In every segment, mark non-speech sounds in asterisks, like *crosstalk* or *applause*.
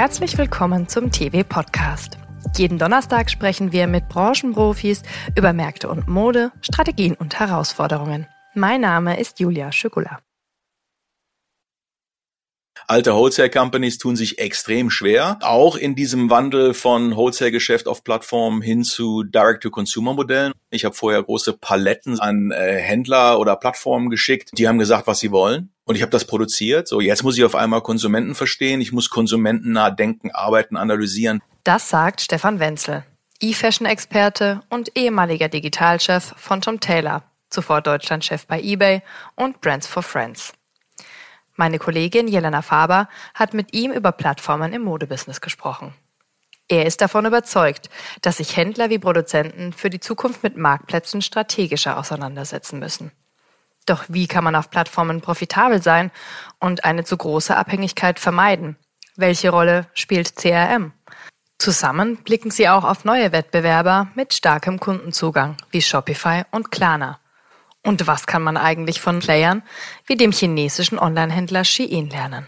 Herzlich willkommen zum TV Podcast. Jeden Donnerstag sprechen wir mit Branchenprofis über Märkte und Mode, Strategien und Herausforderungen. Mein Name ist Julia Schükula. Alte Wholesale Companies tun sich extrem schwer, auch in diesem Wandel von Wholesale Geschäft auf Plattformen hin zu Direct to Consumer Modellen. Ich habe vorher große Paletten an äh, Händler oder Plattformen geschickt, die haben gesagt, was sie wollen. Und ich habe das produziert. So, jetzt muss ich auf einmal Konsumenten verstehen. Ich muss konsumentennah denken, arbeiten, analysieren. Das sagt Stefan Wenzel, E-Fashion-Experte und ehemaliger Digitalchef von Tom Taylor, zuvor Deutschlandchef bei eBay und Brands for Friends. Meine Kollegin Jelena Faber hat mit ihm über Plattformen im Modebusiness gesprochen. Er ist davon überzeugt, dass sich Händler wie Produzenten für die Zukunft mit Marktplätzen strategischer auseinandersetzen müssen. Doch wie kann man auf Plattformen profitabel sein und eine zu große Abhängigkeit vermeiden? Welche Rolle spielt CRM? Zusammen blicken sie auch auf neue Wettbewerber mit starkem Kundenzugang wie Shopify und Klarna. Und was kann man eigentlich von Playern wie dem chinesischen Onlinehändler Shein lernen?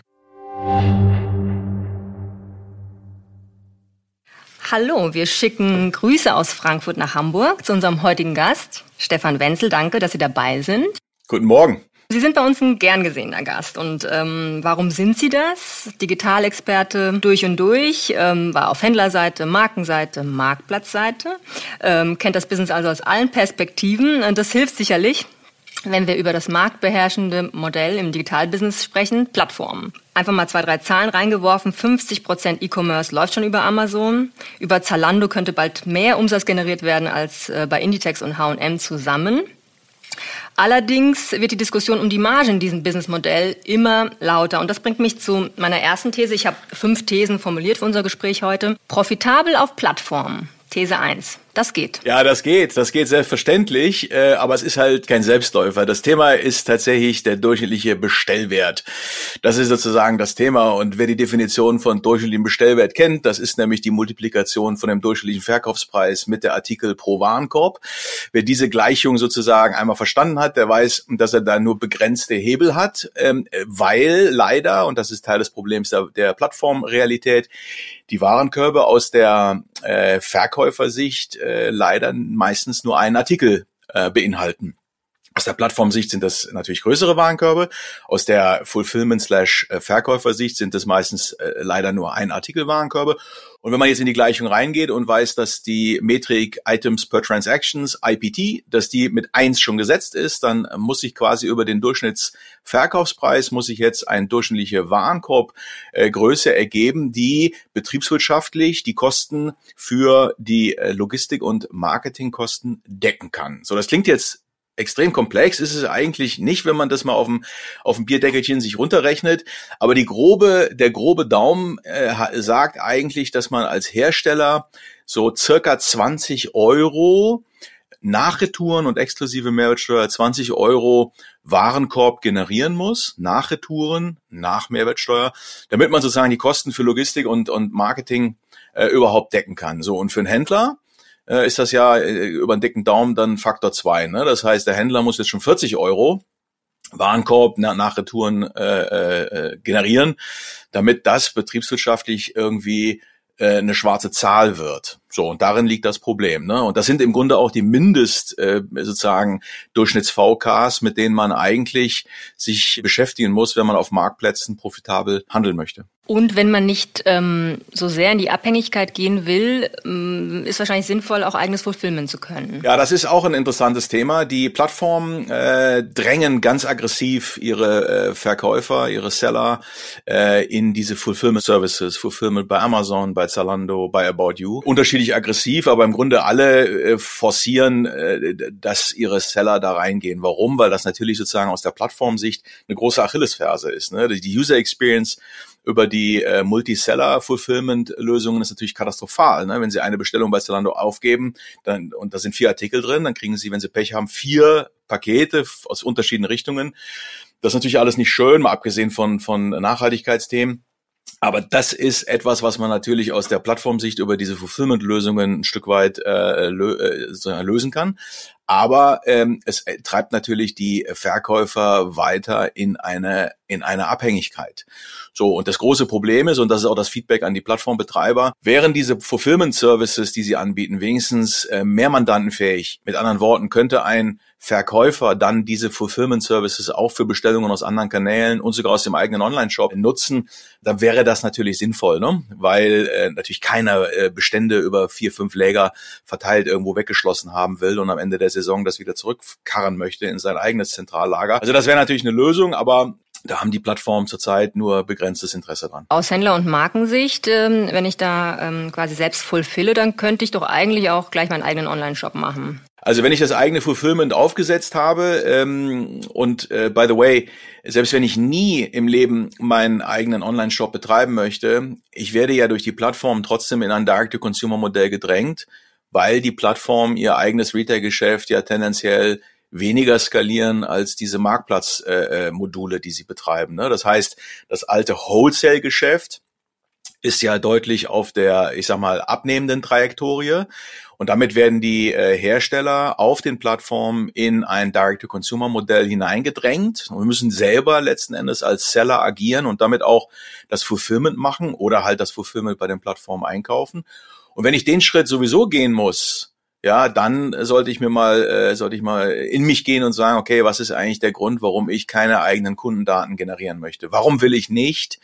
Hallo, wir schicken Grüße aus Frankfurt nach Hamburg zu unserem heutigen Gast, Stefan Wenzel. Danke, dass Sie dabei sind. Guten Morgen. Sie sind bei uns ein gern gesehener Gast. Und ähm, warum sind Sie das? Digitalexperte durch und durch, ähm, war auf Händlerseite, Markenseite, Marktplatzseite, ähm, kennt das Business also aus allen Perspektiven. Und das hilft sicherlich, wenn wir über das marktbeherrschende Modell im Digitalbusiness sprechen, Plattformen. Einfach mal zwei, drei Zahlen reingeworfen. 50 Prozent E-Commerce läuft schon über Amazon. Über Zalando könnte bald mehr Umsatz generiert werden als äh, bei Inditex und H&M zusammen. Allerdings wird die Diskussion um die Marge in diesem Businessmodell immer lauter. Und das bringt mich zu meiner ersten These. Ich habe fünf Thesen formuliert für unser Gespräch heute. Profitabel auf Plattformen. These 1. Das geht. Ja, das geht. Das geht selbstverständlich, äh, aber es ist halt kein Selbstläufer. Das Thema ist tatsächlich der durchschnittliche Bestellwert. Das ist sozusagen das Thema. Und wer die Definition von durchschnittlichem Bestellwert kennt, das ist nämlich die Multiplikation von dem durchschnittlichen Verkaufspreis mit der Artikel pro Warenkorb. Wer diese Gleichung sozusagen einmal verstanden hat, der weiß, dass er da nur begrenzte Hebel hat, ähm, weil leider, und das ist Teil des Problems der, der Plattformrealität, die Warenkörbe aus der äh, Verkäufersicht äh, leider meistens nur einen Artikel äh, beinhalten. Aus der Plattformsicht sind das natürlich größere Warenkörbe. Aus der Fulfillment-slash-Verkäufersicht sind das meistens äh, leider nur ein Artikel Warenkörbe. Und wenn man jetzt in die Gleichung reingeht und weiß, dass die Metrik Items per Transactions, IPT, dass die mit eins schon gesetzt ist, dann muss ich quasi über den Durchschnittsverkaufspreis, muss ich jetzt eine durchschnittliche Warenkorbgröße äh, ergeben, die betriebswirtschaftlich die Kosten für die äh, Logistik- und Marketingkosten decken kann. So, das klingt jetzt extrem komplex ist es eigentlich nicht, wenn man das mal auf dem, auf dem Bierdeckelchen sich runterrechnet. Aber die grobe, der grobe Daumen äh, sagt eigentlich, dass man als Hersteller so circa 20 Euro nach Retouren und exklusive Mehrwertsteuer 20 Euro Warenkorb generieren muss, nach Retouren, nach Mehrwertsteuer, damit man sozusagen die Kosten für Logistik und, und Marketing äh, überhaupt decken kann. So, und für einen Händler äh, ist das ja äh, über einen dicken Daumen dann Faktor zwei. Ne? Das heißt, der Händler muss jetzt schon 40 Euro Warenkorb nach, nach Retouren äh, äh, generieren, damit das betriebswirtschaftlich irgendwie äh, eine schwarze Zahl wird. So, und darin liegt das Problem. Ne? Und das sind im Grunde auch die Mindest äh, sozusagen Durchschnitts-VKs, mit denen man eigentlich sich beschäftigen muss, wenn man auf Marktplätzen profitabel handeln möchte. Und wenn man nicht ähm, so sehr in die Abhängigkeit gehen will, ähm, ist wahrscheinlich sinnvoll, auch eigenes Fulfillment zu können. Ja, das ist auch ein interessantes Thema. Die Plattformen äh, drängen ganz aggressiv ihre äh, Verkäufer, ihre Seller äh, in diese Fulfillment Services, Fulfillment bei Amazon, bei Zalando, bei About You. Unterschiedlich aggressiv, aber im Grunde alle äh, forcieren, äh, dass ihre Seller da reingehen. Warum? Weil das natürlich sozusagen aus der Plattformsicht eine große Achillesferse ist. Ne? Die User Experience über die äh, Multiseller-Fulfillment-Lösungen ist natürlich katastrophal. Ne? Wenn Sie eine Bestellung bei Zalando aufgeben dann, und da sind vier Artikel drin, dann kriegen Sie, wenn Sie Pech haben, vier Pakete aus unterschiedlichen Richtungen. Das ist natürlich alles nicht schön, mal abgesehen von, von Nachhaltigkeitsthemen. Aber das ist etwas, was man natürlich aus der Plattformsicht über diese Fulfillment-Lösungen ein Stück weit äh, lö äh, lösen kann. Aber ähm, es treibt natürlich die Verkäufer weiter in eine in eine Abhängigkeit. So, und das große Problem ist, und das ist auch das Feedback an die Plattformbetreiber, wären diese Fulfillment Services, die sie anbieten, wenigstens äh, mehr mandantenfähig. Mit anderen Worten, könnte ein Verkäufer dann diese Fulfillment Services auch für Bestellungen aus anderen Kanälen und sogar aus dem eigenen Online-Shop nutzen, dann wäre das natürlich sinnvoll, ne? weil äh, natürlich keiner äh, Bestände über vier, fünf Läger verteilt irgendwo weggeschlossen haben will und am Ende der Saison das wieder zurückkarren möchte in sein eigenes Zentrallager. Also das wäre natürlich eine Lösung, aber da haben die Plattformen zurzeit nur begrenztes Interesse dran. Aus Händler- und Markensicht, ähm, wenn ich da ähm, quasi selbst fulfille, dann könnte ich doch eigentlich auch gleich meinen eigenen Online-Shop machen. Also wenn ich das eigene Fulfillment aufgesetzt habe ähm, und äh, by the way, selbst wenn ich nie im Leben meinen eigenen Online-Shop betreiben möchte, ich werde ja durch die Plattform trotzdem in ein Direct-to-Consumer-Modell gedrängt, weil die Plattform ihr eigenes Retail-Geschäft ja tendenziell weniger skalieren als diese Marktplatzmodule, äh, äh die sie betreiben. Ne? Das heißt, das alte Wholesale-Geschäft ist ja deutlich auf der, ich sag mal, abnehmenden Trajektorie. Und damit werden die äh, Hersteller auf den Plattformen in ein Direct-to-Consumer-Modell hineingedrängt. Und wir müssen selber letzten Endes als Seller agieren und damit auch das Fulfillment machen oder halt das Fulfillment bei den Plattformen einkaufen. Und wenn ich den Schritt sowieso gehen muss, ja, dann sollte ich mir mal, äh, sollte ich mal in mich gehen und sagen, okay, was ist eigentlich der Grund, warum ich keine eigenen Kundendaten generieren möchte? Warum will ich nicht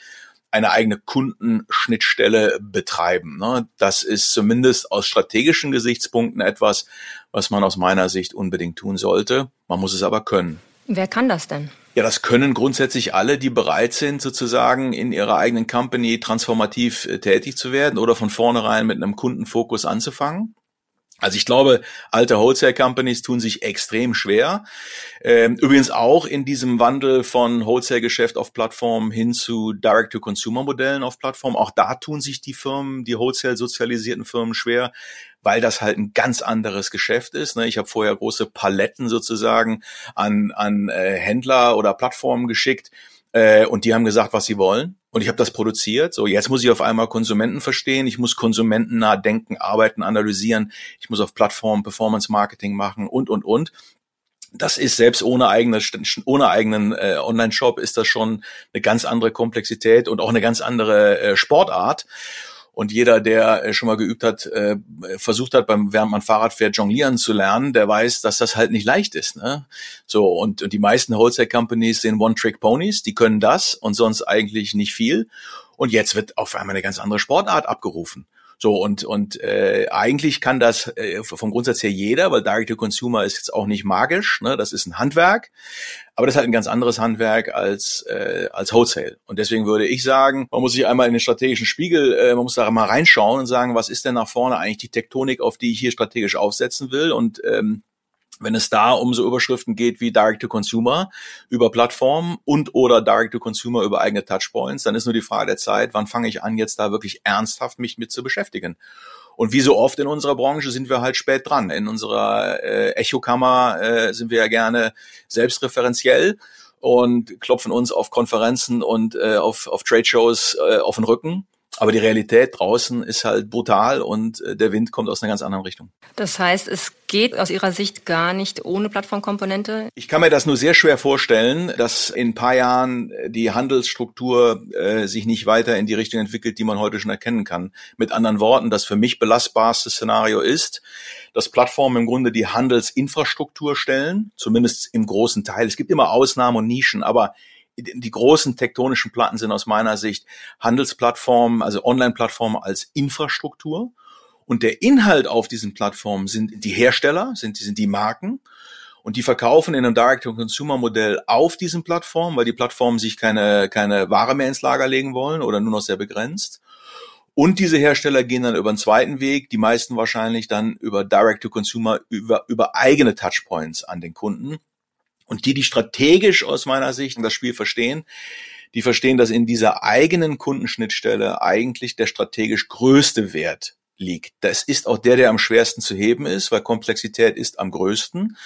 eine eigene Kundenschnittstelle betreiben? Ne? Das ist zumindest aus strategischen Gesichtspunkten etwas, was man aus meiner Sicht unbedingt tun sollte. Man muss es aber können. Wer kann das denn? Ja, das können grundsätzlich alle, die bereit sind, sozusagen in ihrer eigenen Company transformativ äh, tätig zu werden oder von vornherein mit einem Kundenfokus anzufangen. Also ich glaube, alte Wholesale Companies tun sich extrem schwer. Ähm, übrigens auch in diesem Wandel von Wholesale-Geschäft auf Plattform hin zu Direct-to-Consumer-Modellen auf Plattform. Auch da tun sich die Firmen, die Wholesale-sozialisierten Firmen schwer, weil das halt ein ganz anderes Geschäft ist. Ne? Ich habe vorher große Paletten sozusagen an, an äh, Händler oder Plattformen geschickt äh, und die haben gesagt, was sie wollen und ich habe das produziert. So, jetzt muss ich auf einmal Konsumenten verstehen, ich muss konsumentennah denken, arbeiten, analysieren, ich muss auf Plattformen Performance Marketing machen und und und. Das ist selbst ohne eigene, ohne eigenen äh, Online-Shop ist das schon eine ganz andere Komplexität und auch eine ganz andere äh, Sportart. Und jeder, der äh, schon mal geübt hat, äh, versucht hat, beim, während man Fahrrad fährt, jonglieren zu lernen, der weiß, dass das halt nicht leicht ist. Ne? So, und, und die meisten Wholesale-Companies sind One-Trick-Ponies, die können das und sonst eigentlich nicht viel. Und jetzt wird auf einmal eine ganz andere Sportart abgerufen. So und und äh, eigentlich kann das äh, vom Grundsatz her jeder, weil Direct to Consumer ist jetzt auch nicht magisch, ne? Das ist ein Handwerk, aber das ist halt ein ganz anderes Handwerk als äh, als Wholesale. Und deswegen würde ich sagen, man muss sich einmal in den strategischen Spiegel, äh, man muss da mal reinschauen und sagen, was ist denn nach vorne eigentlich die Tektonik, auf die ich hier strategisch aufsetzen will und ähm, wenn es da um so Überschriften geht wie Direct-to-Consumer über Plattformen und oder Direct-to-Consumer über eigene Touchpoints, dann ist nur die Frage der Zeit, wann fange ich an, jetzt da wirklich ernsthaft mich mit zu beschäftigen. Und wie so oft in unserer Branche sind wir halt spät dran. In unserer äh, Echokammer äh, sind wir ja gerne selbstreferenziell und klopfen uns auf Konferenzen und äh, auf, auf Trade-Shows äh, auf den Rücken aber die Realität draußen ist halt brutal und äh, der Wind kommt aus einer ganz anderen Richtung. Das heißt, es geht aus Ihrer Sicht gar nicht ohne Plattformkomponente? Ich kann mir das nur sehr schwer vorstellen, dass in ein paar Jahren die Handelsstruktur äh, sich nicht weiter in die Richtung entwickelt, die man heute schon erkennen kann. Mit anderen Worten, das für mich belastbarste Szenario ist, dass Plattformen im Grunde die Handelsinfrastruktur stellen, zumindest im großen Teil. Es gibt immer Ausnahmen und Nischen, aber die großen tektonischen Platten sind aus meiner Sicht Handelsplattformen, also Online-Plattformen als Infrastruktur. Und der Inhalt auf diesen Plattformen sind die Hersteller, sind, sind die Marken. Und die verkaufen in einem Direct-to-Consumer-Modell auf diesen Plattformen, weil die Plattformen sich keine, keine Ware mehr ins Lager legen wollen oder nur noch sehr begrenzt. Und diese Hersteller gehen dann über einen zweiten Weg, die meisten wahrscheinlich dann über Direct-to-Consumer, über, über eigene Touchpoints an den Kunden. Und die, die strategisch aus meiner Sicht das Spiel verstehen, die verstehen, dass in dieser eigenen Kundenschnittstelle eigentlich der strategisch größte Wert liegt. Das ist auch der, der am schwersten zu heben ist, weil Komplexität ist am größten.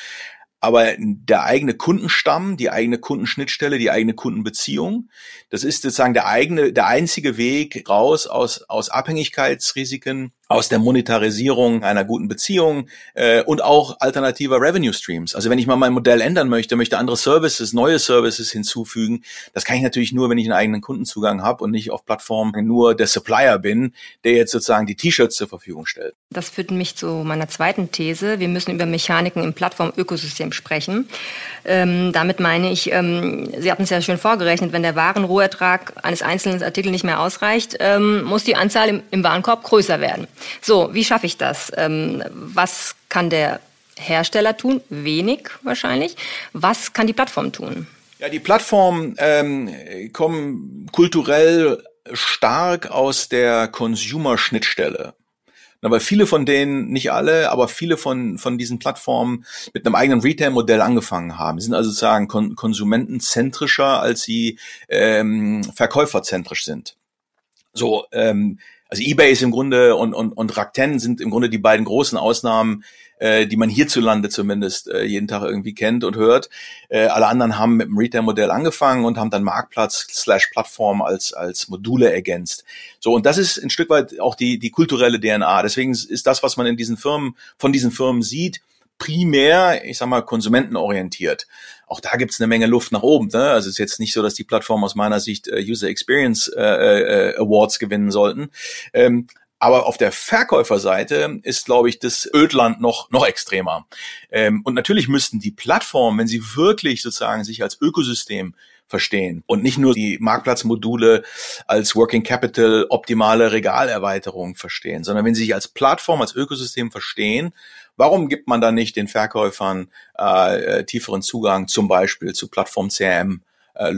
Aber der eigene Kundenstamm, die eigene Kundenschnittstelle, die eigene Kundenbeziehung, das ist sozusagen der eigene, der einzige Weg raus aus, aus Abhängigkeitsrisiken, aus der Monetarisierung einer guten Beziehung äh, und auch alternativer Revenue Streams. Also wenn ich mal mein Modell ändern möchte, möchte andere Services, neue Services hinzufügen, das kann ich natürlich nur, wenn ich einen eigenen Kundenzugang habe und nicht auf Plattformen nur der Supplier bin, der jetzt sozusagen die T-Shirts zur Verfügung stellt. Das führt mich zu meiner zweiten These. Wir müssen über Mechaniken im Plattformökosystem sprechen. Ähm, damit meine ich, ähm, Sie hatten es ja schön vorgerechnet, wenn der Warenrohertrag eines einzelnen Artikels nicht mehr ausreicht, ähm, muss die Anzahl im, im Warenkorb größer werden. So, wie schaffe ich das? Ähm, was kann der Hersteller tun? Wenig wahrscheinlich. Was kann die Plattform tun? Ja, die Plattformen ähm, kommen kulturell stark aus der Consumer-Schnittstelle. weil viele von denen, nicht alle, aber viele von, von diesen Plattformen mit einem eigenen Retail-Modell angefangen haben. Sie sind also sozusagen kon konsumentenzentrischer, als sie ähm, verkäuferzentrisch sind. So, ähm, also eBay ist im Grunde und, und, und Rakuten sind im Grunde die beiden großen Ausnahmen, äh, die man hierzulande zumindest äh, jeden Tag irgendwie kennt und hört. Äh, alle anderen haben mit dem Retail-Modell angefangen und haben dann Marktplatz slash Plattform als, als Module ergänzt. So, und das ist ein Stück weit auch die, die kulturelle DNA. Deswegen ist das, was man in diesen Firmen, von diesen Firmen sieht, primär, ich sag mal, konsumentenorientiert. Auch da gibt's eine Menge Luft nach oben. Ne? Also es ist jetzt nicht so, dass die Plattformen aus meiner Sicht äh, User Experience äh, äh, Awards gewinnen sollten. Ähm, aber auf der Verkäuferseite ist, glaube ich, das Ödland noch, noch extremer. Ähm, und natürlich müssten die Plattformen, wenn sie wirklich sozusagen sich als Ökosystem verstehen und nicht nur die Marktplatzmodule als Working Capital optimale Regalerweiterung verstehen, sondern wenn sie sich als Plattform, als Ökosystem verstehen, warum gibt man dann nicht den Verkäufern äh, äh tieferen Zugang zum Beispiel zu Plattform CRM äh?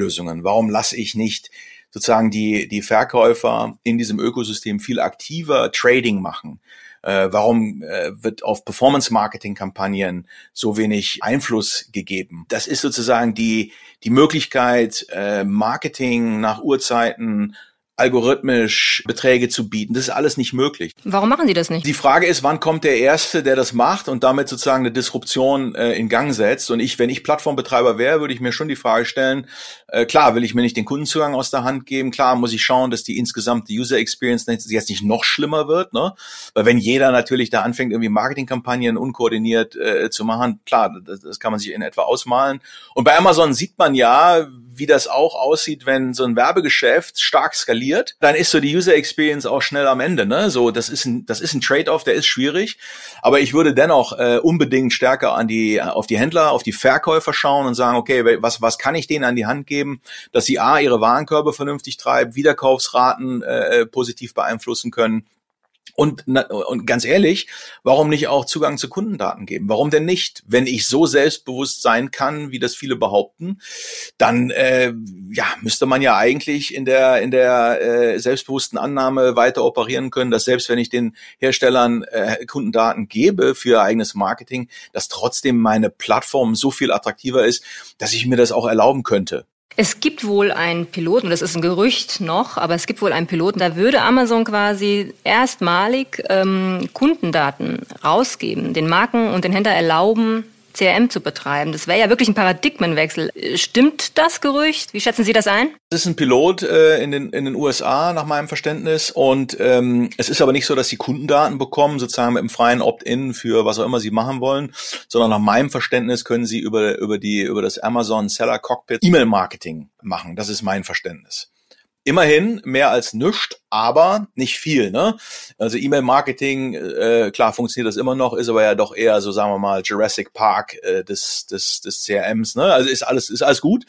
Warum lasse ich nicht sozusagen die, die Verkäufer in diesem Ökosystem viel aktiver Trading machen? Äh, warum äh, wird auf Performance-Marketing-Kampagnen so wenig Einfluss gegeben? Das ist sozusagen die, die Möglichkeit, äh, Marketing nach Uhrzeiten algorithmisch Beträge zu bieten. Das ist alles nicht möglich. Warum machen Sie das nicht? Die Frage ist, wann kommt der Erste, der das macht und damit sozusagen eine Disruption äh, in Gang setzt? Und ich, wenn ich Plattformbetreiber wäre, würde ich mir schon die Frage stellen, äh, klar, will ich mir nicht den Kundenzugang aus der Hand geben, klar muss ich schauen, dass die insgesamte User Experience jetzt nicht noch schlimmer wird, ne? Weil wenn jeder natürlich da anfängt, irgendwie Marketingkampagnen unkoordiniert äh, zu machen, klar, das, das kann man sich in etwa ausmalen. Und bei Amazon sieht man ja, wie das auch aussieht, wenn so ein Werbegeschäft stark skaliert, dann ist so die User Experience auch schnell am Ende. Ne? So, das ist ein, das ist ein Trade-off, der ist schwierig. Aber ich würde dennoch äh, unbedingt stärker an die, auf die Händler, auf die Verkäufer schauen und sagen, okay, was, was kann ich denen an die Hand geben, dass sie A, ihre Warenkörbe vernünftig treiben, Wiederkaufsraten äh, äh positiv beeinflussen können und, und ganz ehrlich, warum nicht auch Zugang zu Kundendaten geben? Warum denn nicht? Wenn ich so selbstbewusst sein kann, wie das viele behaupten, dann äh, ja, müsste man ja eigentlich in der, in der äh, selbstbewussten Annahme weiter operieren können, dass selbst wenn ich den Herstellern äh, Kundendaten gebe für eigenes Marketing, dass trotzdem meine Plattform so viel attraktiver ist, dass ich mir das auch erlauben könnte. Es gibt wohl einen Piloten, das ist ein Gerücht noch, aber es gibt wohl einen Piloten, da würde Amazon quasi erstmalig ähm, Kundendaten rausgeben, den Marken und den Händler erlauben, CRM zu betreiben. Das wäre ja wirklich ein Paradigmenwechsel. Stimmt das Gerücht? Wie schätzen Sie das ein? Das ist ein Pilot äh, in, den, in den USA nach meinem Verständnis und ähm, es ist aber nicht so, dass sie Kundendaten bekommen, sozusagen mit einem freien Opt-in für was auch immer sie machen wollen, sondern nach meinem Verständnis können sie über, über, die, über das Amazon Seller Cockpit E-Mail-Marketing machen. Das ist mein Verständnis. Immerhin mehr als nüscht, aber nicht viel. Ne? Also E-Mail-Marketing, äh, klar funktioniert das immer noch, ist aber ja doch eher so, sagen wir mal, Jurassic Park äh, des, des, des CRMs. Ne? Also ist alles, ist alles gut.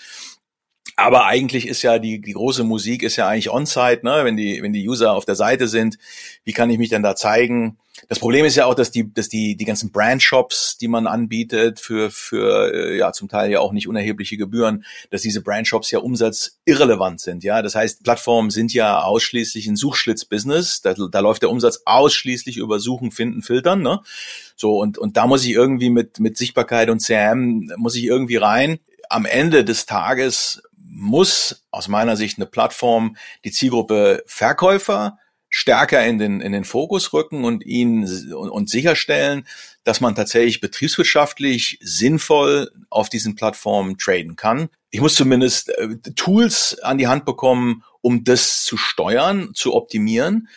Aber eigentlich ist ja die, die große Musik ist ja eigentlich on-site, ne? wenn die, wenn die User auf der Seite sind. Wie kann ich mich denn da zeigen? Das Problem ist ja auch, dass die, dass die, die ganzen Brandshops, die man anbietet für, für, äh, ja, zum Teil ja auch nicht unerhebliche Gebühren, dass diese Brandshops ja umsatzirrelevant sind, ja. Das heißt, Plattformen sind ja ausschließlich ein Suchschlitz-Business. Da, da läuft der Umsatz ausschließlich über Suchen, Finden, Filtern, ne? So, und, und da muss ich irgendwie mit, mit Sichtbarkeit und CRM, muss ich irgendwie rein. Am Ende des Tages muss aus meiner Sicht eine Plattform die Zielgruppe Verkäufer stärker in den, in den Fokus rücken und ihn und, und sicherstellen, dass man tatsächlich betriebswirtschaftlich sinnvoll auf diesen Plattformen traden kann. Ich muss zumindest äh, Tools an die Hand bekommen, um das zu steuern, zu optimieren.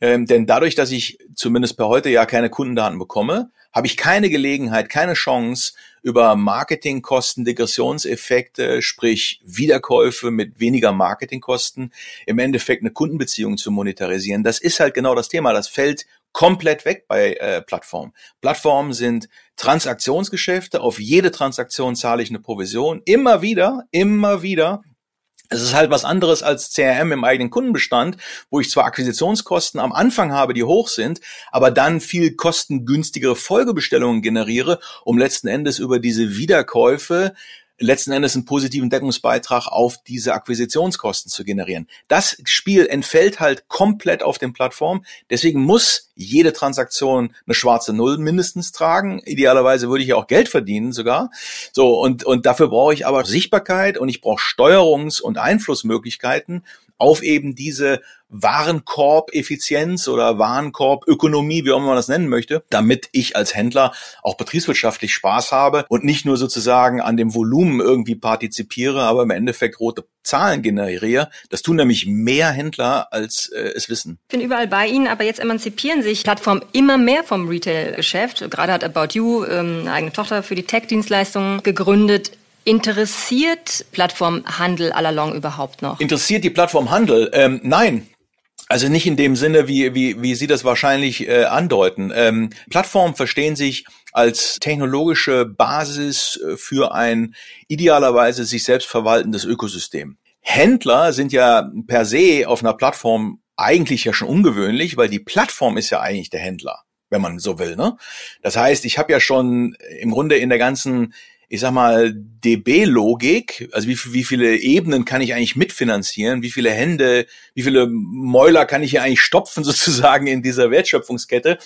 Ähm, denn dadurch, dass ich zumindest per heute ja keine Kundendaten bekomme, habe ich keine Gelegenheit, keine Chance, über Marketingkosten, Degressionseffekte, sprich Wiederkäufe mit weniger Marketingkosten, im Endeffekt eine Kundenbeziehung zu monetarisieren. Das ist halt genau das Thema. Das fällt komplett weg bei äh, Plattformen. Plattformen sind Transaktionsgeschäfte. Auf jede Transaktion zahle ich eine Provision. Immer wieder, immer wieder. Es ist halt was anderes als CRM im eigenen Kundenbestand, wo ich zwar Akquisitionskosten am Anfang habe, die hoch sind, aber dann viel kostengünstigere Folgebestellungen generiere, um letzten Endes über diese Wiederkäufe letzten Endes einen positiven Deckungsbeitrag auf diese Akquisitionskosten zu generieren. Das Spiel entfällt halt komplett auf den Plattformen. Deswegen muss jede Transaktion eine schwarze Null mindestens tragen. Idealerweise würde ich ja auch Geld verdienen sogar. So, und, und dafür brauche ich aber Sichtbarkeit und ich brauche Steuerungs- und Einflussmöglichkeiten auf eben diese Warenkorb-Effizienz oder Warenkorb-Ökonomie, wie auch immer man das nennen möchte, damit ich als Händler auch betriebswirtschaftlich Spaß habe und nicht nur sozusagen an dem Volumen irgendwie partizipiere, aber im Endeffekt rote Zahlen generiere. Das tun nämlich mehr Händler, als äh, es wissen. Ich bin überall bei Ihnen, aber jetzt emanzipieren sich Plattformen immer mehr vom Retail-Geschäft. Gerade hat About You ähm, eine eigene Tochter für die Tech-Dienstleistungen gegründet. Interessiert Plattformhandel à la longue überhaupt noch? Interessiert die Plattformhandel? Ähm, nein, also nicht in dem Sinne, wie, wie, wie Sie das wahrscheinlich äh, andeuten. Ähm, Plattformen verstehen sich als technologische Basis äh, für ein idealerweise sich selbst verwaltendes Ökosystem. Händler sind ja per se auf einer Plattform eigentlich ja schon ungewöhnlich, weil die Plattform ist ja eigentlich der Händler, wenn man so will. Ne? Das heißt, ich habe ja schon im Grunde in der ganzen ich sag mal, DB-Logik, also wie, wie viele Ebenen kann ich eigentlich mitfinanzieren, wie viele Hände, wie viele Mäuler kann ich hier eigentlich stopfen *laughs* sozusagen in dieser Wertschöpfungskette,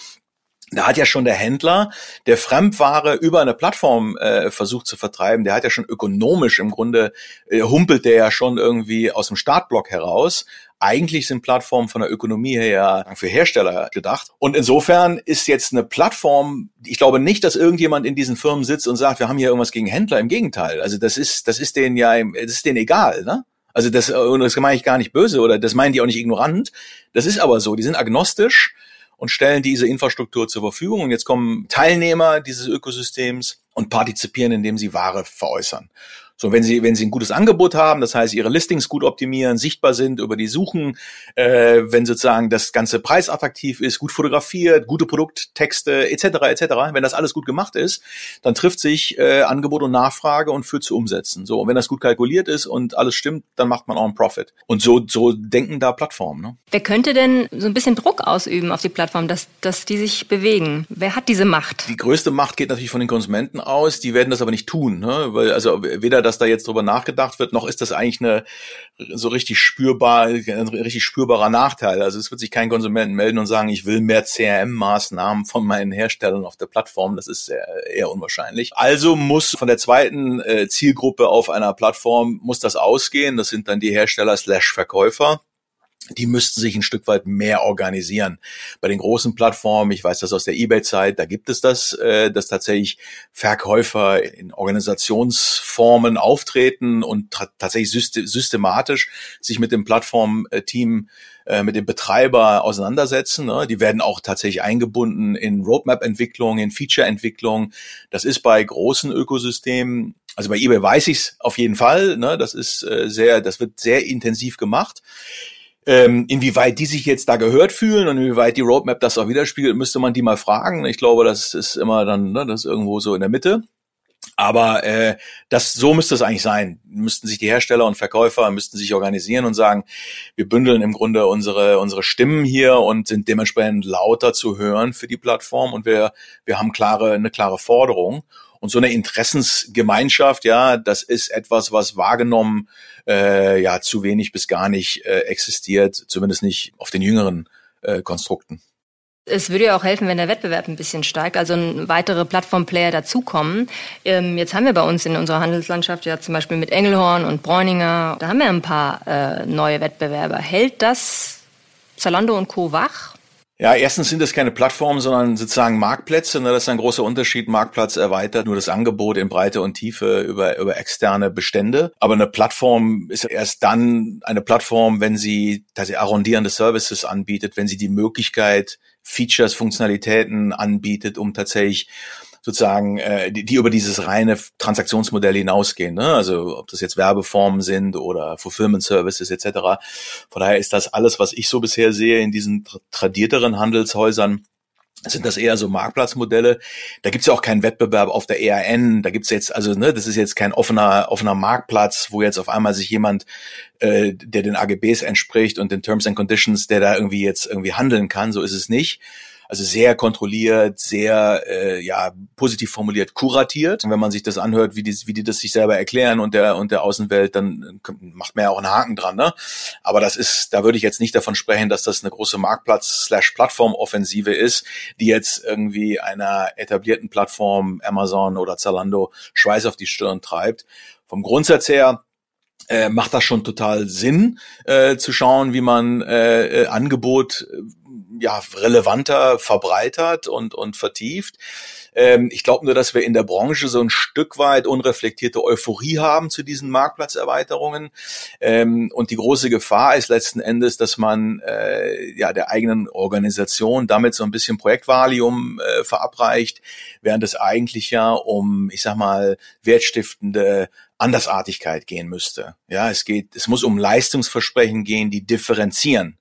da hat ja schon der Händler, der Fremdware über eine Plattform äh, versucht zu vertreiben, der hat ja schon ökonomisch im Grunde, äh, humpelt der ja schon irgendwie aus dem Startblock heraus. Eigentlich sind Plattformen von der Ökonomie her für Hersteller gedacht. Und insofern ist jetzt eine Plattform, ich glaube nicht, dass irgendjemand in diesen Firmen sitzt und sagt, wir haben hier irgendwas gegen Händler. Im Gegenteil. Also das ist, das ist denen ja, das ist denen egal, ne? Also das, das meine ich gar nicht böse oder das meinen die auch nicht ignorant. Das ist aber so. Die sind agnostisch und stellen diese Infrastruktur zur Verfügung. Und jetzt kommen Teilnehmer dieses Ökosystems und partizipieren, indem sie Ware veräußern. So, wenn Sie, wenn Sie ein gutes Angebot haben, das heißt, Ihre Listings gut optimieren, sichtbar sind über die Suchen, äh, wenn sozusagen das ganze preisattraktiv ist, gut fotografiert, gute Produkttexte etc. etc. Wenn das alles gut gemacht ist, dann trifft sich äh, Angebot und Nachfrage und führt zu Umsätzen. So, und wenn das gut kalkuliert ist und alles stimmt, dann macht man auch einen Profit. Und so, so denken da Plattformen. Ne? Wer könnte denn so ein bisschen Druck ausüben auf die Plattform, dass, dass die sich bewegen? Wer hat diese Macht? Die größte Macht geht natürlich von den Konsumenten aus. Die werden das aber nicht tun, ne? weil also weder das dass da jetzt drüber nachgedacht wird, noch ist das eigentlich eine so richtig spürbar, ein richtig spürbarer Nachteil. Also es wird sich kein Konsument melden und sagen, ich will mehr CRM-Maßnahmen von meinen Herstellern auf der Plattform. Das ist eher, eher unwahrscheinlich. Also muss von der zweiten äh, Zielgruppe auf einer Plattform muss das ausgehen. Das sind dann die Hersteller slash Verkäufer die müssten sich ein Stück weit mehr organisieren. Bei den großen Plattformen, ich weiß das aus der eBay-Zeit, da gibt es das, äh, dass tatsächlich Verkäufer in Organisationsformen auftreten und tatsächlich systematisch sich mit dem Plattformteam äh, mit dem Betreiber auseinandersetzen. Ne? Die werden auch tatsächlich eingebunden in Roadmap-Entwicklung, in Feature-Entwicklung. Das ist bei großen Ökosystemen, also bei eBay weiß ich es auf jeden Fall. Ne? Das ist äh, sehr, das wird sehr intensiv gemacht. Ähm, inwieweit die sich jetzt da gehört fühlen und inwieweit die Roadmap das auch widerspiegelt, müsste man die mal fragen. Ich glaube, das ist immer dann, ne, das ist irgendwo so in der Mitte. Aber äh, das so müsste es eigentlich sein. Müssten sich die Hersteller und Verkäufer müssten sich organisieren und sagen, wir bündeln im Grunde unsere unsere Stimmen hier und sind dementsprechend lauter zu hören für die Plattform und wir wir haben klare eine klare Forderung und so eine Interessensgemeinschaft, ja, das ist etwas, was wahrgenommen äh, ja zu wenig bis gar nicht äh, existiert, zumindest nicht auf den jüngeren äh, Konstrukten. Es würde ja auch helfen, wenn der Wettbewerb ein bisschen steigt, also weitere Plattformplayer dazukommen. Ähm, jetzt haben wir bei uns in unserer Handelslandschaft ja zum Beispiel mit Engelhorn und Bräuninger, da haben wir ein paar äh, neue Wettbewerber. Hält das Zalando und Co. wach? Ja, erstens sind es keine Plattformen, sondern sozusagen Marktplätze. Ne? Das ist ein großer Unterschied. Marktplatz erweitert nur das Angebot in Breite und Tiefe über, über externe Bestände. Aber eine Plattform ist erst dann eine Plattform, wenn sie tatsächlich arrondierende Services anbietet, wenn sie die Möglichkeit, Features, Funktionalitäten anbietet, um tatsächlich sozusagen, äh, die, die über dieses reine Transaktionsmodell hinausgehen. Ne? Also ob das jetzt Werbeformen sind oder Fulfillment Services etc. Von daher ist das alles, was ich so bisher sehe in diesen tradierteren Handelshäusern, sind das eher so Marktplatzmodelle. Da gibt's ja auch keinen Wettbewerb auf der ERN. Da gibt's jetzt, also ne, das ist jetzt kein offener, offener Marktplatz, wo jetzt auf einmal sich jemand, äh, der den AGBs entspricht und den Terms and Conditions, der da irgendwie jetzt irgendwie handeln kann. So ist es nicht also sehr kontrolliert, sehr äh, ja positiv formuliert, kuratiert. Und wenn man sich das anhört, wie die, wie die das sich selber erklären und der und der Außenwelt, dann macht man ja auch einen Haken dran. Ne? Aber das ist, da würde ich jetzt nicht davon sprechen, dass das eine große Marktplatz/Plattform-Offensive ist, die jetzt irgendwie einer etablierten Plattform Amazon oder Zalando Schweiß auf die Stirn treibt. Vom Grundsatz her äh, macht das schon total Sinn, äh, zu schauen, wie man äh, äh Angebot ja, relevanter verbreitert und, und vertieft. Ähm, ich glaube nur, dass wir in der Branche so ein Stück weit unreflektierte Euphorie haben zu diesen Marktplatzerweiterungen. Ähm, und die große Gefahr ist letzten Endes, dass man äh, ja der eigenen Organisation damit so ein bisschen Projektvalium äh, verabreicht, während es eigentlich ja um, ich sag mal, wertstiftende Andersartigkeit gehen müsste. Ja, es geht, es muss um Leistungsversprechen gehen, die differenzieren.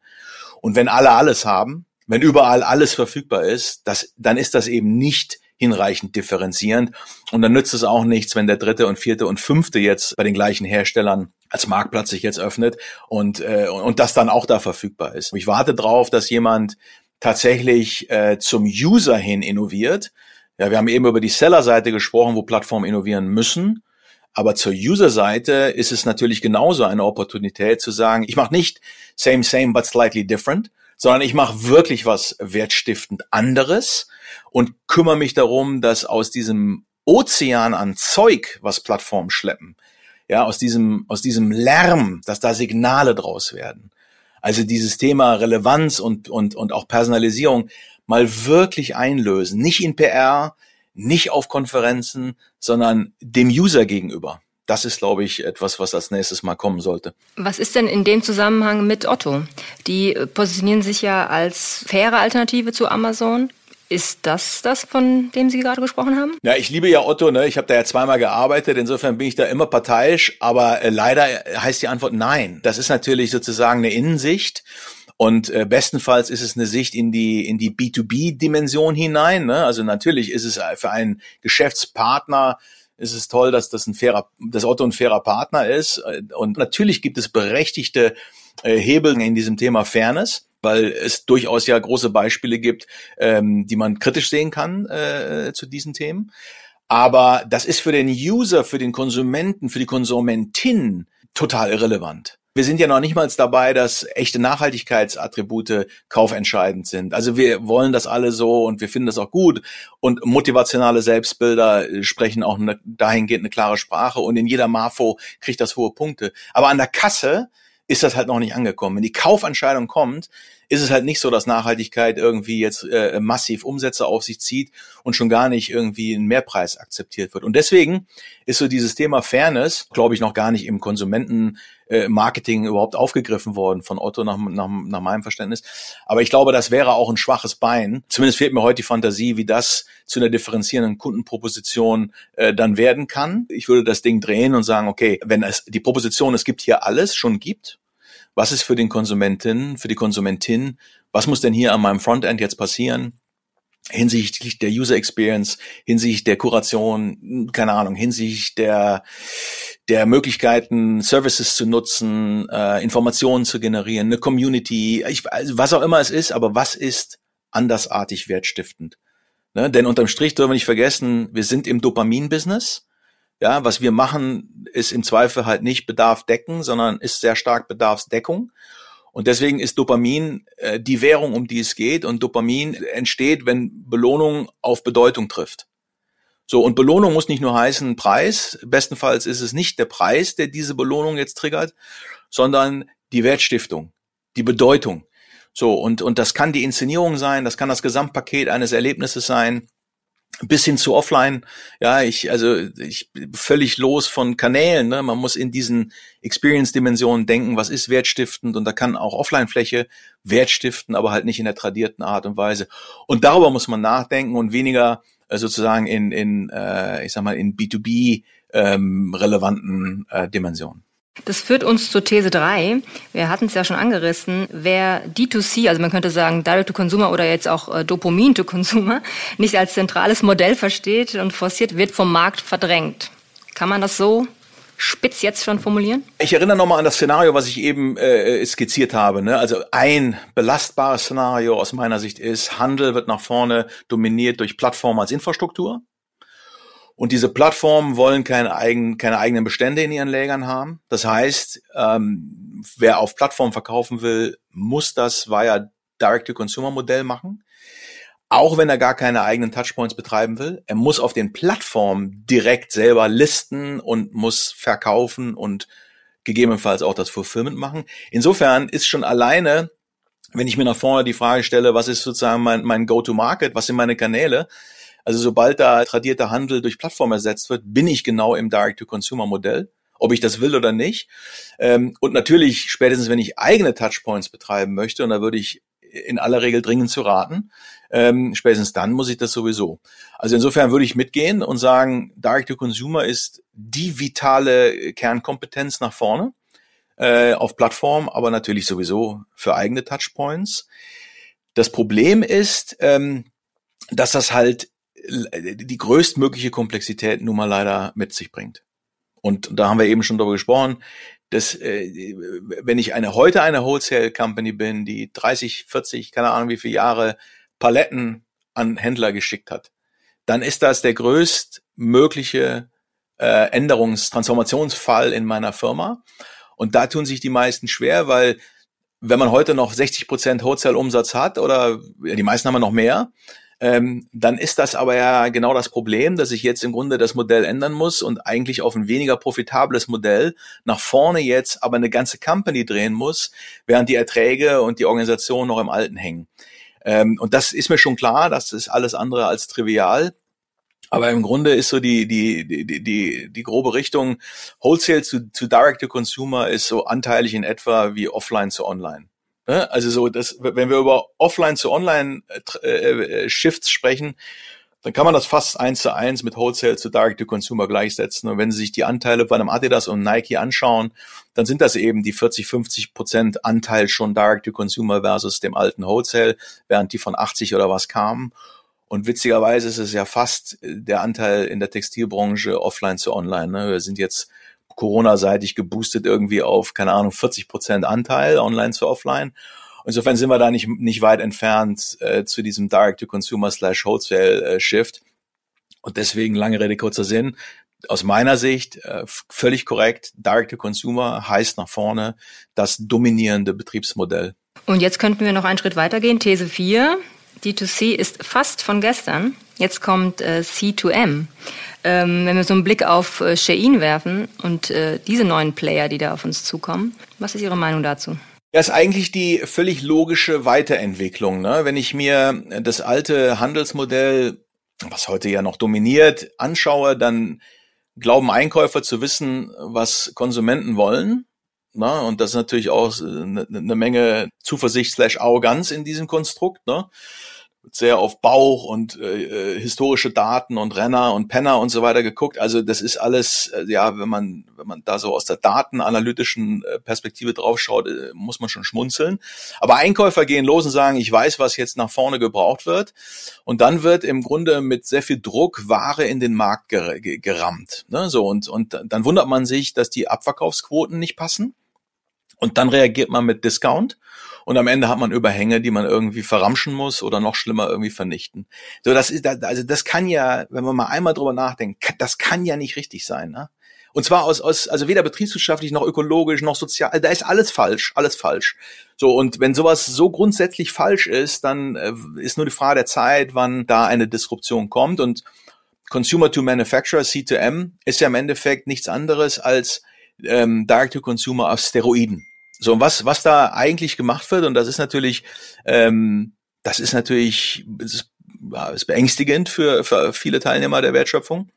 Und wenn alle alles haben, wenn überall alles verfügbar ist, das, dann ist das eben nicht hinreichend differenzierend. Und dann nützt es auch nichts, wenn der dritte und vierte und fünfte jetzt bei den gleichen Herstellern als Marktplatz sich jetzt öffnet und, äh, und das dann auch da verfügbar ist. Ich warte drauf, dass jemand tatsächlich äh, zum User hin innoviert. Ja, wir haben eben über die Seller-Seite gesprochen, wo Plattformen innovieren müssen. Aber zur User-Seite ist es natürlich genauso eine Opportunität zu sagen, ich mache nicht same, same, but slightly different, sondern ich mache wirklich was wertstiftend anderes und kümmere mich darum, dass aus diesem Ozean an Zeug, was Plattformen schleppen, ja, aus diesem, aus diesem Lärm, dass da Signale draus werden. Also dieses Thema Relevanz und, und, und auch Personalisierung mal wirklich einlösen. Nicht in PR, nicht auf Konferenzen, sondern dem User gegenüber das ist, glaube ich, etwas, was als nächstes mal kommen sollte. Was ist denn in dem Zusammenhang mit Otto? Die äh, positionieren sich ja als faire Alternative zu Amazon. Ist das das, von dem Sie gerade gesprochen haben? Ja, ich liebe ja Otto, ne? Ich habe da ja zweimal gearbeitet, insofern bin ich da immer parteiisch, aber äh, leider heißt die Antwort nein. Das ist natürlich sozusagen eine Innensicht. Und äh, bestenfalls ist es eine Sicht in die in die B2B-Dimension hinein. Ne? Also natürlich ist es für einen Geschäftspartner ist es toll, dass das ein fairer, dass Otto ein fairer Partner ist. Und natürlich gibt es berechtigte äh, Hebel in diesem Thema Fairness weil es durchaus ja große Beispiele gibt, ähm, die man kritisch sehen kann äh, zu diesen Themen. Aber das ist für den User, für den Konsumenten, für die Konsumentin total irrelevant wir sind ja noch nicht mal dabei, dass echte Nachhaltigkeitsattribute kaufentscheidend sind. Also wir wollen das alle so und wir finden das auch gut. Und motivationale Selbstbilder sprechen auch eine, dahingehend eine klare Sprache und in jeder Marfo kriegt das hohe Punkte. Aber an der Kasse ist das halt noch nicht angekommen. Wenn die Kaufentscheidung kommt, ist es halt nicht so, dass Nachhaltigkeit irgendwie jetzt äh, massiv Umsätze auf sich zieht und schon gar nicht irgendwie ein Mehrpreis akzeptiert wird. Und deswegen ist so dieses Thema Fairness, glaube ich, noch gar nicht im Konsumentenmarketing äh, überhaupt aufgegriffen worden von Otto nach, nach, nach meinem Verständnis. Aber ich glaube, das wäre auch ein schwaches Bein. Zumindest fehlt mir heute die Fantasie, wie das zu einer differenzierenden Kundenproposition äh, dann werden kann. Ich würde das Ding drehen und sagen, okay, wenn es die Proposition, es gibt hier alles, schon gibt, was ist für den Konsumenten, für die Konsumentin, was muss denn hier an meinem Frontend jetzt passieren? Hinsichtlich der User Experience, hinsichtlich der Kuration, keine Ahnung, hinsichtlich der der Möglichkeiten, Services zu nutzen, äh, Informationen zu generieren, eine Community, ich, also was auch immer es ist, aber was ist andersartig wertstiftend? Ne? Denn unterm Strich dürfen wir nicht vergessen, wir sind im Dopamin-Business. Ja, was wir machen, ist im Zweifel halt nicht Bedarf decken, sondern ist sehr stark Bedarfsdeckung. Und deswegen ist Dopamin äh, die Währung, um die es geht. Und Dopamin entsteht, wenn Belohnung auf Bedeutung trifft. So, und Belohnung muss nicht nur heißen Preis. Bestenfalls ist es nicht der Preis, der diese Belohnung jetzt triggert, sondern die Wertstiftung, die Bedeutung. So, und, und das kann die Inszenierung sein, das kann das Gesamtpaket eines Erlebnisses sein, bis hin zu offline. Ja, ich, also ich völlig los von Kanälen. Ne? Man muss in diesen Experience-Dimensionen denken, was ist wertstiftend und da kann auch Offline-Fläche wertstiften, aber halt nicht in der tradierten Art und Weise. Und darüber muss man nachdenken und weniger äh, sozusagen in, in äh, ich sag mal, in B2B ähm, relevanten äh, Dimensionen. Das führt uns zur These 3. Wir hatten es ja schon angerissen. Wer D2C, also man könnte sagen Direct-to-Consumer oder jetzt auch äh, Dopamin-to-Consumer, *laughs* nicht als zentrales Modell versteht und forciert, wird vom Markt verdrängt. Kann man das so spitz jetzt schon formulieren? Ich erinnere nochmal an das Szenario, was ich eben äh, skizziert habe. Ne? Also ein belastbares Szenario aus meiner Sicht ist, Handel wird nach vorne dominiert durch Plattformen als Infrastruktur. Und diese Plattformen wollen keine, eigen, keine eigenen Bestände in ihren Lägern haben. Das heißt, ähm, wer auf Plattformen verkaufen will, muss das via Direct-to-Consumer-Modell machen. Auch wenn er gar keine eigenen Touchpoints betreiben will. Er muss auf den Plattformen direkt selber listen und muss verkaufen und gegebenenfalls auch das Fulfillment machen. Insofern ist schon alleine, wenn ich mir nach vorne die Frage stelle, was ist sozusagen mein, mein Go-to-Market, was sind meine Kanäle, also sobald da tradierter Handel durch Plattform ersetzt wird, bin ich genau im Direct-to-Consumer-Modell, ob ich das will oder nicht. Ähm, und natürlich spätestens, wenn ich eigene Touchpoints betreiben möchte, und da würde ich in aller Regel dringend zu raten, ähm, spätestens dann muss ich das sowieso. Also insofern würde ich mitgehen und sagen, Direct-to-Consumer ist die vitale Kernkompetenz nach vorne äh, auf Plattform, aber natürlich sowieso für eigene Touchpoints. Das Problem ist, ähm, dass das halt die größtmögliche Komplexität nun mal leider mit sich bringt. Und da haben wir eben schon darüber gesprochen, dass äh, wenn ich eine heute eine Wholesale Company bin, die 30, 40, keine Ahnung wie viele Jahre Paletten an Händler geschickt hat, dann ist das der größtmögliche äh, Änderungs-, Transformationsfall in meiner Firma. Und da tun sich die meisten schwer, weil wenn man heute noch 60 Prozent Wholesale-Umsatz hat oder ja, die meisten haben noch mehr, ähm, dann ist das aber ja genau das Problem, dass ich jetzt im Grunde das Modell ändern muss und eigentlich auf ein weniger profitables Modell nach vorne jetzt aber eine ganze Company drehen muss, während die Erträge und die Organisation noch im Alten hängen. Ähm, und das ist mir schon klar, das ist alles andere als trivial. Aber im Grunde ist so die, die, die, die, die grobe Richtung Wholesale zu, zu Direct to Consumer ist so anteilig in etwa wie Offline zu Online. Ne? Also so, das, wenn wir über Offline zu Online äh, äh, Shifts sprechen, dann kann man das fast eins zu eins mit Wholesale zu Direct to Consumer gleichsetzen. Und wenn Sie sich die Anteile bei einem Adidas und Nike anschauen, dann sind das eben die 40, 50 Prozent Anteil schon Direct to Consumer versus dem alten Wholesale, während die von 80 oder was kamen. Und witzigerweise ist es ja fast der Anteil in der Textilbranche offline zu online. Ne? Wir sind jetzt Corona-seitig geboostet irgendwie auf, keine Ahnung, 40 Prozent Anteil online zu offline. Insofern sind wir da nicht, nicht weit entfernt äh, zu diesem Direct-to-Consumer slash Wholesale-Shift. Und deswegen, lange Rede, kurzer Sinn, aus meiner Sicht äh, völlig korrekt, Direct-to-Consumer heißt nach vorne das dominierende Betriebsmodell. Und jetzt könnten wir noch einen Schritt weitergehen. These 4. D2C ist fast von gestern. Jetzt kommt äh, C2M. Ähm, wenn wir so einen Blick auf äh, Shein werfen und äh, diese neuen Player, die da auf uns zukommen, was ist Ihre Meinung dazu? Ja, ist eigentlich die völlig logische Weiterentwicklung. Ne? Wenn ich mir das alte Handelsmodell, was heute ja noch dominiert, anschaue, dann glauben Einkäufer zu wissen, was Konsumenten wollen. Ne? Und das ist natürlich auch eine, eine Menge Zuversicht slash Arroganz in diesem Konstrukt. Ne? Sehr auf Bauch und äh, äh, historische Daten und Renner und Penner und so weiter geguckt. Also das ist alles, äh, ja, wenn man wenn man da so aus der datenanalytischen äh, Perspektive draufschaut, äh, muss man schon schmunzeln. Aber Einkäufer gehen los und sagen, ich weiß, was jetzt nach vorne gebraucht wird. Und dann wird im Grunde mit sehr viel Druck Ware in den Markt ger gerammt. Ne? So und und dann wundert man sich, dass die Abverkaufsquoten nicht passen. Und dann reagiert man mit Discount und am Ende hat man Überhänge, die man irgendwie verramschen muss oder noch schlimmer irgendwie vernichten. So, das ist, also das kann ja, wenn man mal einmal drüber nachdenkt, das kann ja nicht richtig sein, ne? Und zwar aus, aus, also weder betriebswirtschaftlich noch ökologisch noch sozial, da ist alles falsch, alles falsch. So, und wenn sowas so grundsätzlich falsch ist, dann äh, ist nur die Frage der Zeit, wann da eine Disruption kommt. Und Consumer to Manufacturer, C2M, ist ja im Endeffekt nichts anderes als ähm, Direct to Consumer auf Steroiden. So, und was, was da eigentlich gemacht wird, und das ist natürlich, ähm, das ist natürlich, das ist, ja, ist beängstigend für, für viele Teilnehmer der Wertschöpfung.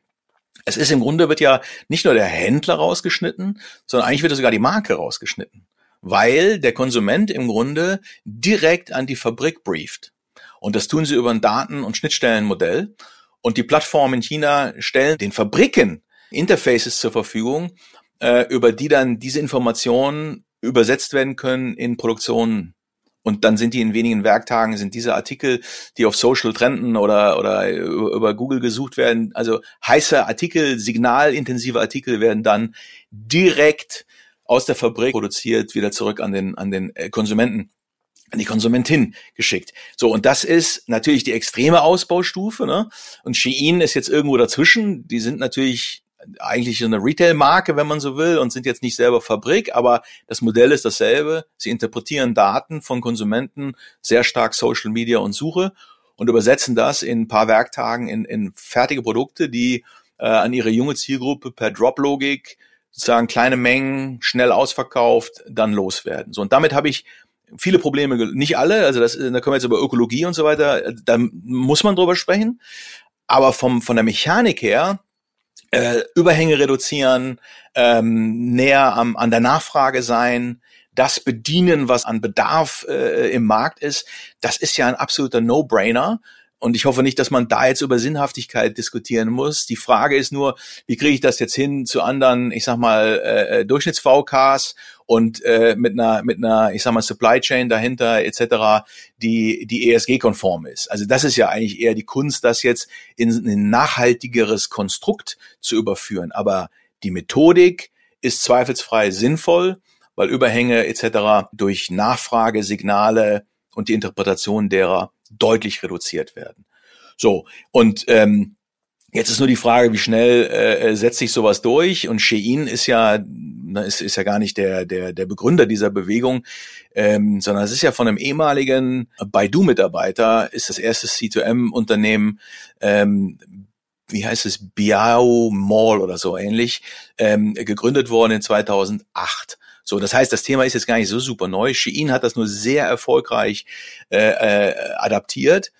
Es ist im Grunde wird ja nicht nur der Händler rausgeschnitten, sondern eigentlich wird sogar die Marke rausgeschnitten, weil der Konsument im Grunde direkt an die Fabrik brieft. Und das tun sie über ein Daten- und Schnittstellenmodell. Und die Plattformen in China stellen den Fabriken Interfaces zur Verfügung, äh, über die dann diese Informationen übersetzt werden können in Produktionen. Und dann sind die in wenigen Werktagen, sind diese Artikel, die auf Social trenden oder, oder über Google gesucht werden, also heiße Artikel, signalintensive Artikel werden dann direkt aus der Fabrik produziert, wieder zurück an den, an den äh, Konsumenten an die Konsumentin geschickt. So, und das ist natürlich die extreme Ausbaustufe. Ne? Und Shein ist jetzt irgendwo dazwischen. Die sind natürlich eigentlich eine Retail-Marke, wenn man so will, und sind jetzt nicht selber Fabrik, aber das Modell ist dasselbe. Sie interpretieren Daten von Konsumenten sehr stark Social Media und Suche und übersetzen das in ein paar Werktagen in, in fertige Produkte, die äh, an ihre junge Zielgruppe per Drop-Logik sozusagen kleine Mengen schnell ausverkauft dann loswerden. So und damit habe ich viele Probleme, nicht alle, also das, da können wir jetzt über Ökologie und so weiter, da muss man drüber sprechen. Aber vom, von der Mechanik her, äh, Überhänge reduzieren, ähm, näher am, an der Nachfrage sein, das bedienen, was an Bedarf äh, im Markt ist, das ist ja ein absoluter No-Brainer. Und ich hoffe nicht, dass man da jetzt über Sinnhaftigkeit diskutieren muss. Die Frage ist nur, wie kriege ich das jetzt hin zu anderen, ich sag mal, äh, äh Durchschnitts-VKs und äh, mit einer, mit einer, ich sag mal, Supply Chain dahinter etc., die, die ESG-konform ist. Also das ist ja eigentlich eher die Kunst, das jetzt in, in ein nachhaltigeres Konstrukt zu überführen. Aber die Methodik ist zweifelsfrei sinnvoll, weil Überhänge etc. durch Nachfragesignale und die Interpretation derer deutlich reduziert werden. So, und ähm, Jetzt ist nur die Frage, wie schnell äh, äh setzt sich sowas durch? Und Shein ist ja, na, ist, ist ja gar nicht der, der, der Begründer dieser Bewegung, ähm, sondern es ist ja von einem ehemaligen Baidu-Mitarbeiter, ist das erste C2M-Unternehmen, ähm, wie heißt es, Biao Mall oder so ähnlich, ähm, gegründet worden in 2008. So, das heißt, das Thema ist jetzt gar nicht so super neu. Shein hat das nur sehr erfolgreich äh, äh, adaptiert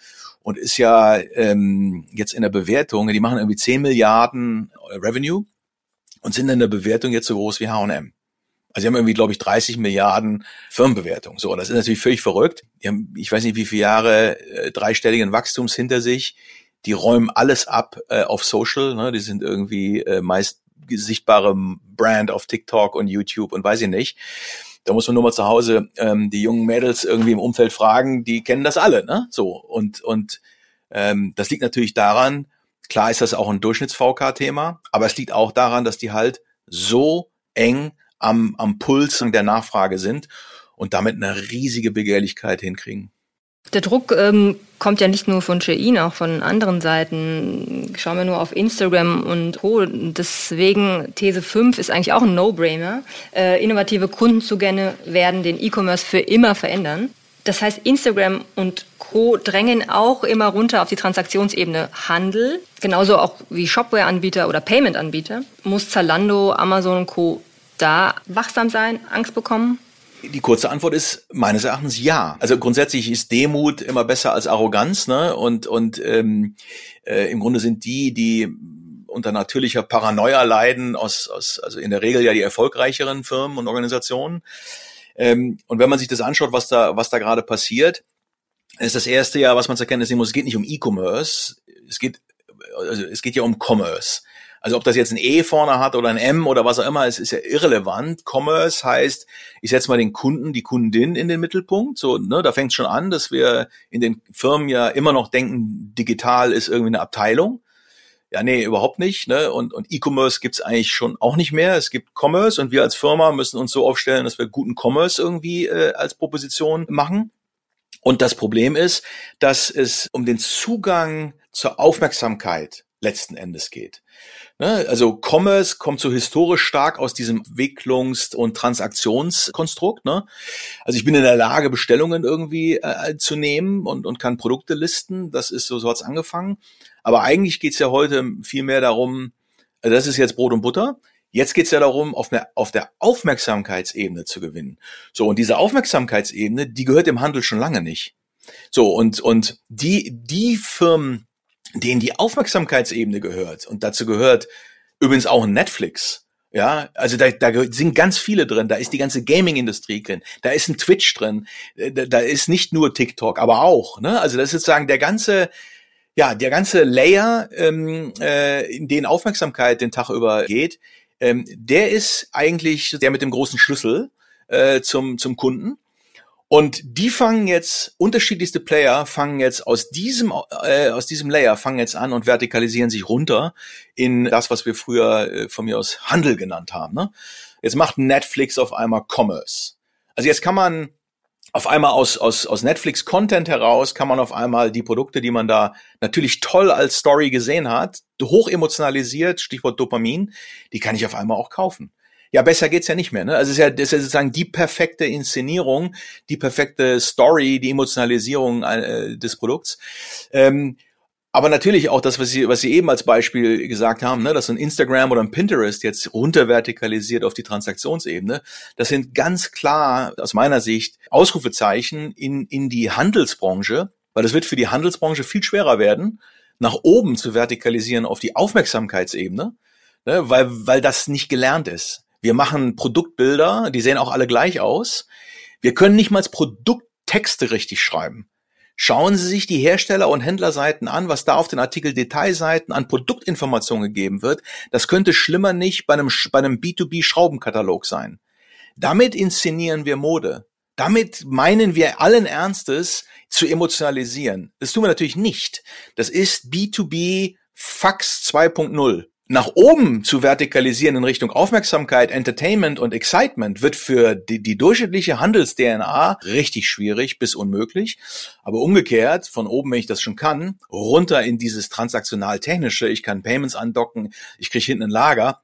und ist ja ähm, jetzt in der Bewertung, die machen irgendwie 10 Milliarden Revenue und sind in der Bewertung jetzt so groß wie H&M. Also sie haben irgendwie, glaube ich, 30 Milliarden Firmenbewertung. So, das ist natürlich völlig verrückt. Die haben, ich weiß nicht, wie viele Jahre äh, dreistelligen Wachstums hinter sich. Die räumen alles ab äh, auf Social. Ne? Die sind irgendwie äh, meist sichtbare Brand auf TikTok und YouTube und weiß ich nicht. Da muss man nur mal zu Hause ähm, die jungen Mädels irgendwie im Umfeld fragen, die kennen das alle, ne? So und und ähm, das liegt natürlich daran. Klar ist das auch ein Durchschnitts-VK-Thema, aber es liegt auch daran, dass die halt so eng am, am Puls der Nachfrage sind und damit eine riesige Begehrlichkeit hinkriegen. Der Druck ähm, kommt ja nicht nur von Shein, auch von anderen Seiten. Schauen wir nur auf Instagram und Co. Deswegen These 5 ist eigentlich auch ein No-Brainer. Äh, innovative Kundenzugänge werden den E-Commerce für immer verändern. Das heißt, Instagram und Co. drängen auch immer runter auf die Transaktionsebene Handel. Genauso auch wie Shopware-Anbieter oder Payment-Anbieter. Muss Zalando, Amazon und Co. da wachsam sein, Angst bekommen? Die kurze Antwort ist meines Erachtens ja. Also grundsätzlich ist Demut immer besser als Arroganz, ne? Und und ähm, äh, im Grunde sind die, die unter natürlicher Paranoia leiden, aus, aus also in der Regel ja die erfolgreicheren Firmen und Organisationen. Ähm, und wenn man sich das anschaut, was da was da gerade passiert, ist das erste Jahr, was man zu erkennen ist, es geht nicht um E-Commerce, es geht also es geht ja um Commerce. Also ob das jetzt ein E vorne hat oder ein M oder was auch immer, es ist ja irrelevant. Commerce heißt, ich setze mal den Kunden, die Kundin in den Mittelpunkt. So, ne, da fängt es schon an, dass wir in den Firmen ja immer noch denken, digital ist irgendwie eine Abteilung. Ja, nee, überhaupt nicht. Ne? Und, und E-Commerce gibt's eigentlich schon auch nicht mehr. Es gibt Commerce und wir als Firma müssen uns so aufstellen, dass wir guten Commerce irgendwie äh, als Proposition machen. Und das Problem ist, dass es um den Zugang zur Aufmerksamkeit letzten Endes geht. Ne? Also Commerce kommt so historisch stark aus diesem Entwicklungs- und Transaktionskonstrukt. Ne? Also ich bin in der Lage, Bestellungen irgendwie äh, zu nehmen und, und kann Produkte listen. Das ist so, so hat's angefangen. Aber eigentlich geht's ja heute viel mehr darum, also das ist jetzt Brot und Butter. Jetzt geht's ja darum, auf, eine, auf der Aufmerksamkeitsebene zu gewinnen. So, und diese Aufmerksamkeitsebene, die gehört dem Handel schon lange nicht. So, und, und die, die Firmen, denen die Aufmerksamkeitsebene gehört, und dazu gehört übrigens auch Netflix, ja, also da, da sind ganz viele drin. Da ist die ganze Gaming-Industrie drin. Da ist ein Twitch drin. Äh, da, da ist nicht nur TikTok, aber auch. Ne? Also das ist sozusagen der ganze, ja, der ganze Layer, ähm, äh, in den Aufmerksamkeit den Tag über geht, ähm, der ist eigentlich der mit dem großen Schlüssel äh, zum zum Kunden. Und die fangen jetzt, unterschiedlichste Player fangen jetzt aus diesem, äh, aus diesem Layer, fangen jetzt an und vertikalisieren sich runter in das, was wir früher äh, von mir aus Handel genannt haben. Ne? Jetzt macht Netflix auf einmal Commerce. Also jetzt kann man auf einmal aus, aus, aus Netflix-Content heraus kann man auf einmal die Produkte, die man da natürlich toll als Story gesehen hat, hoch emotionalisiert, Stichwort Dopamin, die kann ich auf einmal auch kaufen. Ja, besser geht's ja nicht mehr. Ne? Also es ist ja, das ist ja sozusagen die perfekte Inszenierung, die perfekte Story, die Emotionalisierung äh, des Produkts. Ähm, aber natürlich auch das, was Sie, was Sie eben als Beispiel gesagt haben, ne, dass ein Instagram oder ein Pinterest jetzt runtervertikalisiert auf die Transaktionsebene, das sind ganz klar aus meiner Sicht Ausrufezeichen in, in die Handelsbranche, weil es wird für die Handelsbranche viel schwerer werden, nach oben zu vertikalisieren auf die Aufmerksamkeitsebene, ne, weil, weil das nicht gelernt ist. Wir machen Produktbilder, die sehen auch alle gleich aus. Wir können nicht mal Produkttexte richtig schreiben. Schauen Sie sich die Hersteller- und Händlerseiten an, was da auf den Artikel-Detailseiten an Produktinformationen gegeben wird. Das könnte schlimmer nicht bei einem, bei einem B2B-Schraubenkatalog sein. Damit inszenieren wir Mode. Damit meinen wir allen Ernstes zu emotionalisieren. Das tun wir natürlich nicht. Das ist B2B Fax 2.0 nach oben zu vertikalisieren in Richtung Aufmerksamkeit, Entertainment und Excitement wird für die, die durchschnittliche Handels-DNA richtig schwierig bis unmöglich. Aber umgekehrt, von oben, wenn ich das schon kann, runter in dieses transaktional-technische, ich kann Payments andocken, ich kriege hinten ein Lager,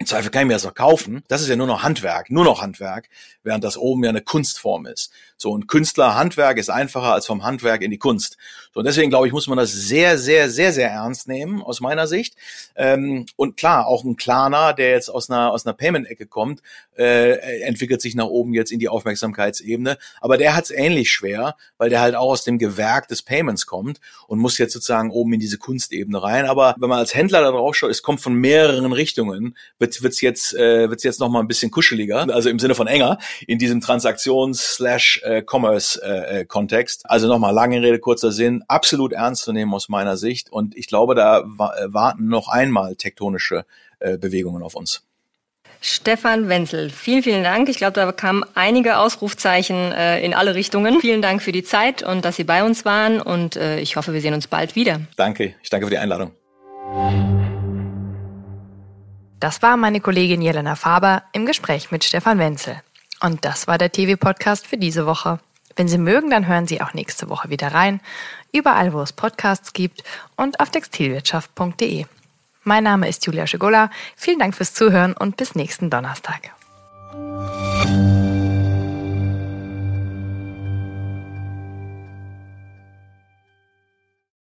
im Zweifel kann ich mir das noch kaufen. Das ist ja nur noch Handwerk, nur noch Handwerk, während das oben ja eine Kunstform ist. So, ein Künstlerhandwerk ist einfacher als vom Handwerk in die Kunst. So, und deswegen glaube ich, muss man das sehr, sehr, sehr, sehr ernst nehmen, aus meiner Sicht. Ähm, und klar, auch ein Klarner, der jetzt aus einer, aus einer Payment-Ecke kommt, äh, entwickelt sich nach oben jetzt in die Aufmerksamkeitsebene. Aber der hat es ähnlich schwer, weil der halt auch aus dem Gewerk des Payments kommt und muss jetzt sozusagen oben in diese Kunstebene rein. Aber wenn man als Händler da drauf schaut, es kommt von mehreren Richtungen, wird wird's jetzt äh, wird's jetzt noch mal ein bisschen kuscheliger, also im Sinne von enger in diesem Transaktions-Commerce-Kontext. Äh, äh, also nochmal lange Rede kurzer Sinn, absolut ernst zu nehmen aus meiner Sicht. Und ich glaube, da äh, warten noch einmal tektonische äh, Bewegungen auf uns. Stefan Wenzel, vielen, vielen Dank. Ich glaube, da kamen einige Ausrufzeichen äh, in alle Richtungen. Vielen Dank für die Zeit und dass Sie bei uns waren und äh, ich hoffe, wir sehen uns bald wieder. Danke, ich danke für die Einladung. Das war meine Kollegin Jelena Faber im Gespräch mit Stefan Wenzel. Und das war der TV-Podcast für diese Woche. Wenn Sie mögen, dann hören Sie auch nächste Woche wieder rein, überall, wo es Podcasts gibt und auf textilwirtschaft.de. Mein Name ist Julia Schigola. Vielen Dank fürs Zuhören und bis nächsten Donnerstag.